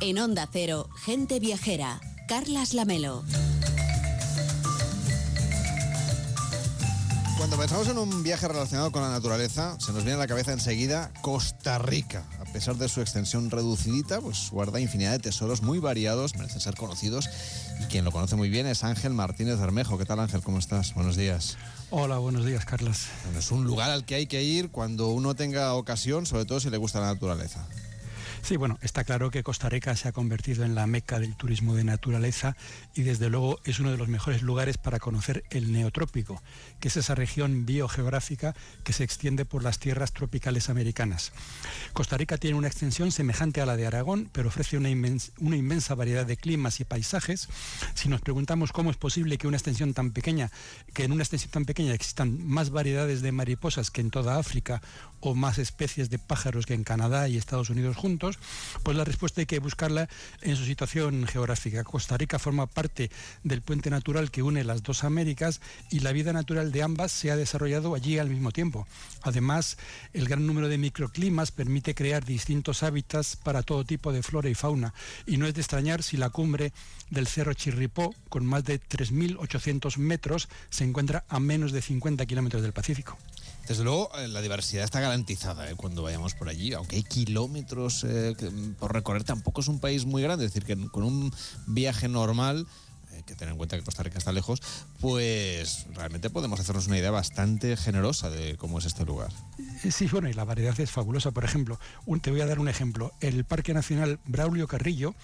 En Onda Cero, Gente Viajera, Carlas Lamelo. Cuando pensamos en un viaje relacionado con la naturaleza, se nos viene a la cabeza enseguida Costa Rica. A pesar de su extensión reducidita, pues guarda infinidad de tesoros muy variados, merecen ser conocidos. Y quien lo conoce muy bien es Ángel Martínez Bermejo. ¿Qué tal Ángel? ¿Cómo estás? Buenos días. Hola, buenos días, Carlos. Bueno, es un lugar al que hay que ir cuando uno tenga ocasión, sobre todo si le gusta la naturaleza. Sí, bueno, está claro que Costa Rica se ha convertido en la meca del turismo de naturaleza y desde luego es uno de los mejores lugares para conocer el neotrópico, que es esa región biogeográfica que se extiende por las tierras tropicales americanas. Costa Rica tiene una extensión semejante a la de Aragón, pero ofrece una, una inmensa variedad de climas y paisajes. Si nos preguntamos cómo es posible que una extensión tan pequeña, que en una extensión tan pequeña existan más variedades de mariposas que en toda África o más especies de pájaros que en Canadá y Estados Unidos juntos, pues la respuesta hay que buscarla en su situación geográfica. Costa Rica forma parte del puente natural que une las dos Américas y la vida natural de ambas se ha desarrollado allí al mismo tiempo. Además, el gran número de microclimas permite crear distintos hábitats para todo tipo de flora y fauna y no es de extrañar si la cumbre del Cerro Chirripó, con más de 3.800 metros, se encuentra a menos de 50 kilómetros del Pacífico. Desde luego, eh, la diversidad está garantizada eh, cuando vayamos por allí, aunque hay kilómetros eh, por recorrer, tampoco es un país muy grande, es decir, que con un viaje normal que tener en cuenta que Costa Rica está lejos, pues realmente podemos hacernos una idea bastante generosa de cómo es este lugar. Sí, bueno, y la variedad es fabulosa. Por ejemplo, te voy a dar un ejemplo. El Parque Nacional Braulio Carrillo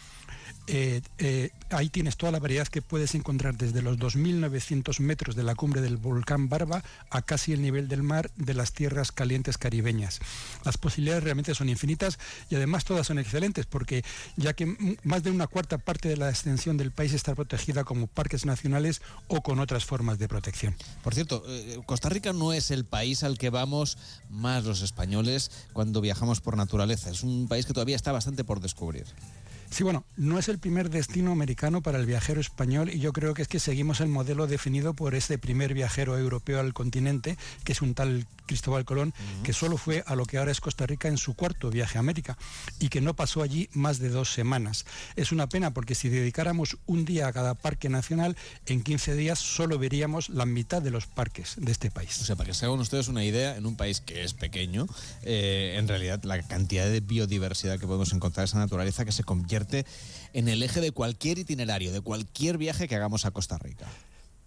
eh, eh, ahí tienes toda la variedad que puedes encontrar desde los 2.900 metros de la cumbre del volcán Barba a casi el nivel del mar de las tierras calientes caribeñas. Las posibilidades realmente son infinitas y además todas son excelentes porque ya que más de una cuarta parte de la extensión del país está protegida como parques nacionales o con otras formas de protección. Por cierto, eh, Costa Rica no es el país al que vamos más los españoles cuando viajamos por naturaleza. Es un país que todavía está bastante por descubrir. Sí, bueno, no es el primer destino americano para el viajero español y yo creo que es que seguimos el modelo definido por ese primer viajero europeo al continente, que es un tal Cristóbal Colón, que solo fue a lo que ahora es Costa Rica en su cuarto viaje a América y que no pasó allí más de dos semanas. Es una pena porque si dedicáramos un día a cada parque nacional, en 15 días solo veríamos la mitad de los parques de este país. O sea, para que se hagan ustedes una idea, en un país que es pequeño, eh, en realidad la cantidad de biodiversidad que podemos encontrar, esa naturaleza que se convierte en el eje de cualquier itinerario, de cualquier viaje que hagamos a Costa Rica.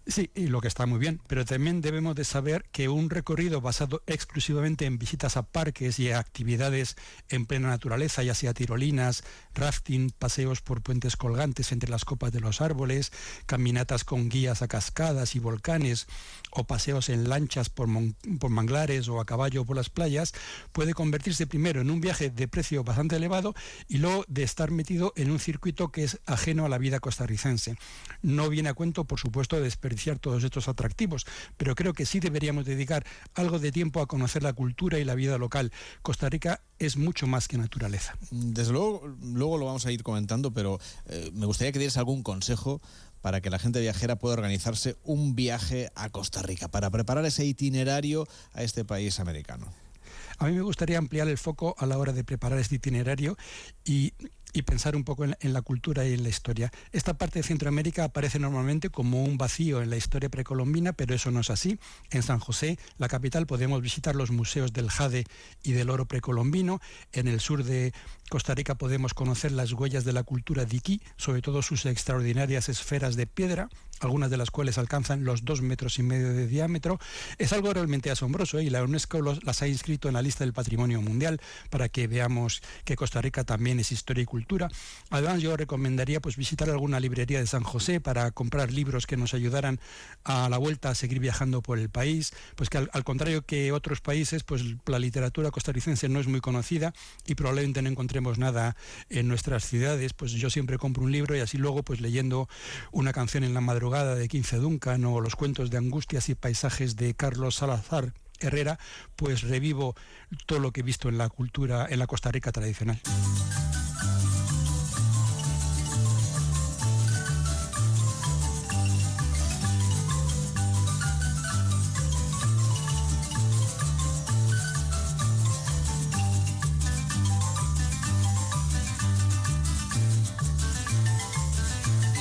Sí, y lo que está muy bien, pero también debemos de saber que un recorrido basado exclusivamente en visitas a parques y actividades en plena naturaleza, ya sea tirolinas, rafting, paseos por puentes colgantes entre las copas de los árboles, caminatas con guías a cascadas y volcanes, o paseos en lanchas por, por manglares o a caballo por las playas, puede convertirse primero en un viaje de precio bastante elevado y luego de estar metido en un circuito que es ajeno a la vida costarricense. No viene a cuento, por supuesto, desperdiciar todos estos atractivos, pero creo que sí deberíamos dedicar algo de tiempo a conocer la cultura y la vida local. Costa Rica es mucho más que naturaleza. Desde luego, luego lo vamos a ir comentando, pero eh, me gustaría que dieras algún consejo para que la gente viajera pueda organizarse un viaje a Costa Rica, para preparar ese itinerario a este país americano. A mí me gustaría ampliar el foco a la hora de preparar este itinerario y y pensar un poco en, la cultura y en la historia. Esta parte de Centroamérica aparece normalmente como un vacío en la historia precolombina, pero eso no es así. En San José, la capital, podemos visitar los museos del jade y del oro precolombino. En el sur de Costa Rica podemos conocer las huellas de la cultura diquí, sobre todo sus extraordinarias esferas de piedra, algunas de las cuales alcanzan los dos metros y medio de diámetro. Es algo realmente asombroso ¿eh? y la UNESCO las ha inscrito en la lista del patrimonio mundial para que veamos que Costa Rica también es historia y cultura. Además, yo recomendaría pues, visitar alguna librería de San José para comprar libros que nos ayudaran a la vuelta a seguir viajando por el país, pues que al, contrario que otros países, pues la literatura costarricense no es muy conocida y probablemente no encontremos nada en nuestras ciudades, pues yo siempre compro un libro y así luego pues leyendo una canción en la madrugada de 15 Duncan o los cuentos de angustias y paisajes de Carlos Salazar Herrera, pues revivo todo lo que he visto en la cultura, en la Costa Rica tradicional.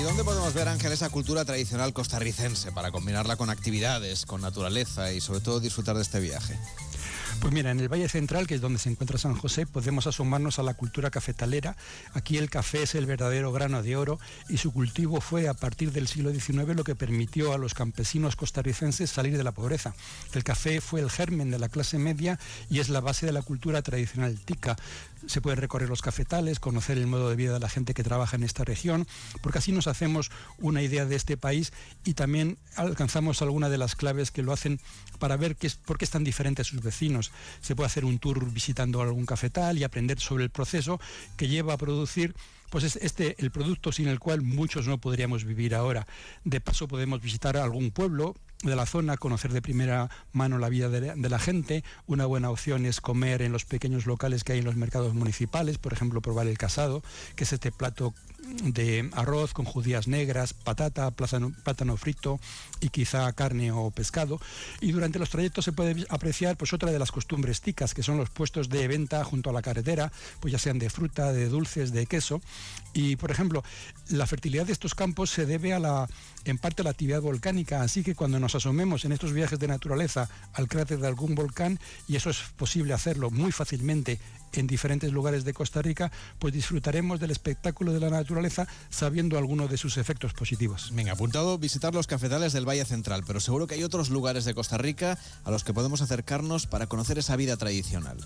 Dónde podemos ver, Ángel, esa cultura tradicional costarricense para combinarla con actividades, con naturaleza y sobre todo disfrutar de este viaje? Pues mira, en el Valle Central, que es donde se encuentra San José, podemos asomarnos a la cultura cafetalera. Aquí el café es el verdadero grano de oro y su cultivo fue a partir del siglo XIX lo que permitió a los campesinos costarricenses salir de la pobreza. El café fue el germen de la clase media y es la base de la cultura tradicional tica se pueden recorrer los cafetales, conocer el modo de vida de la gente que trabaja en esta región, porque así nos hacemos una idea de este país y también alcanzamos alguna de las claves que lo hacen para ver qué es, por qué están diferentes sus vecinos. Se puede hacer un tour visitando algún cafetal y aprender sobre el proceso que lleva a producir pues es este el producto sin el cual muchos no podríamos vivir ahora. De paso podemos visitar algún pueblo, de la zona, conocer de primera mano la vida de, la gente. Una buena opción es comer en los pequeños locales que hay en los mercados municipales, por ejemplo, probar el casado, que es este plato de arroz con judías negras, patata, plátano, frito y quizá carne o pescado. Y durante los trayectos se puede apreciar pues otra de las costumbres ticas, que son los puestos de venta junto a la carretera, pues ya sean de fruta, de dulces, de queso. Y por ejemplo, la fertilidad de estos campos se debe a la, en parte a la actividad volcánica, así que cuando nos asomemos en estos viajes de naturaleza al cráter de algún volcán, y eso es posible hacerlo muy fácilmente en diferentes lugares de Costa Rica, pues disfrutaremos del espectáculo de la naturaleza sabiendo algunos de sus efectos positivos. Venga, apuntado visitar los cafetales del Valle Central, pero seguro que hay otros lugares de Costa Rica a los que podemos acercarnos para conocer esa vida tradicional.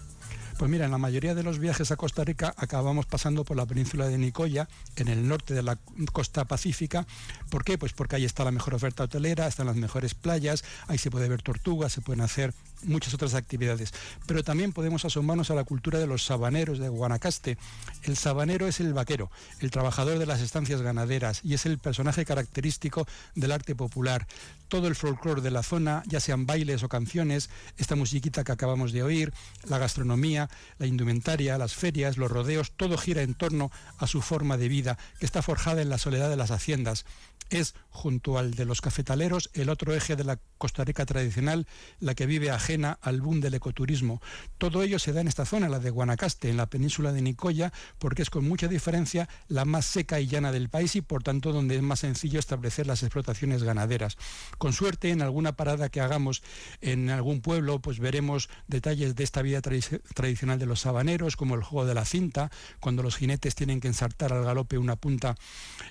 Pues mira, en la mayoría de los viajes a Costa Rica acabamos pasando por la península de Nicoya, en el norte de la costa pacífica. ¿Por qué? Pues porque ahí está la mejor oferta hotelera, están las mejores playas, ahí se puede ver tortugas, se pueden hacer muchas otras actividades. Pero también podemos asomarnos a la cultura de los sabaneros de Guanacaste. El sabanero es el vaquero, el trabajador de las estancias ganaderas y es el personaje característico del arte popular. Todo el folclore de la zona, ya sean bailes o canciones, esta musiquita que acabamos de oír, la gastronomía, la indumentaria, las ferias, los rodeos, todo gira en torno a su forma de vida, que está forjada en la soledad de las haciendas es, junto al de los cafetaleros, el otro eje de la Costa Rica tradicional, la que vive ajena al boom del ecoturismo. Todo ello se da en esta zona, la de Guanacaste, en la península de Nicoya, porque es con mucha diferencia la más seca y llana del país y por tanto donde es más sencillo establecer las explotaciones ganaderas. Con suerte, en alguna parada que hagamos en algún pueblo, pues veremos detalles de esta vida tradicional de los sabaneros, como el juego de la cinta, cuando los jinetes tienen que ensartar al galope una punta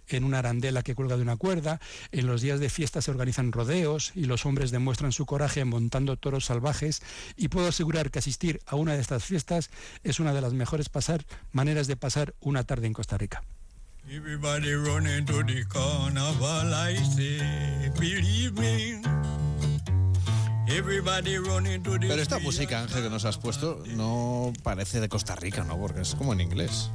en una arandela que cuelga de una cuerda, en los días de fiesta se organizan rodeos y los hombres demuestran su coraje montando toros salvajes y puedo asegurar que asistir a una de estas fiestas es una de las mejores maneras de pasar una tarde en Costa Rica. Pero esta música, Ángel, que nos has puesto, no parece de Costa Rica, ¿no? Porque es como en inglés.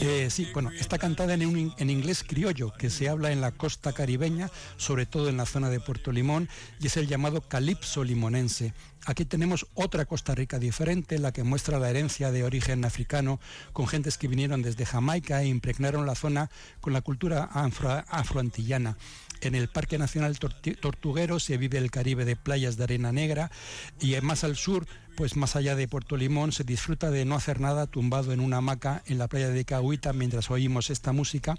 Eh, sí, bueno, está cantada en, en inglés criollo, que se habla en la costa caribeña, sobre todo en la zona de Puerto Limón, y es el llamado calipso limonense. Aquí tenemos otra Costa Rica diferente, la que muestra la herencia de origen africano, con gentes que vinieron desde Jamaica e impregnaron la zona con la cultura afroantillana. En el Parque Nacional Tortuguero se vive el Caribe de playas de arena negra y más al sur pues más allá de Puerto Limón se disfruta de no hacer nada tumbado en una hamaca en la playa de Cahuita mientras oímos esta música.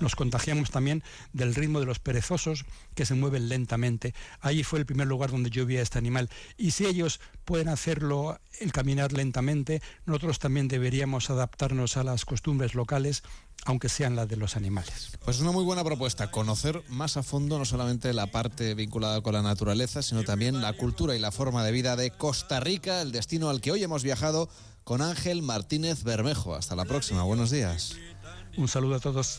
Nos contagiamos también del ritmo de los perezosos que se mueven lentamente. Allí fue el primer lugar donde yo vi a este animal. Y si ellos pueden hacerlo, el caminar lentamente, nosotros también deberíamos adaptarnos a las costumbres locales aunque sean las de los animales. Pues una muy buena propuesta, conocer a fondo no solamente la parte vinculada con la naturaleza, sino también la cultura y la forma de vida de Costa Rica el destino al que hoy hemos viajado con Ángel Martínez Bermejo. Hasta la próxima, buenos días. Un saludo a todos.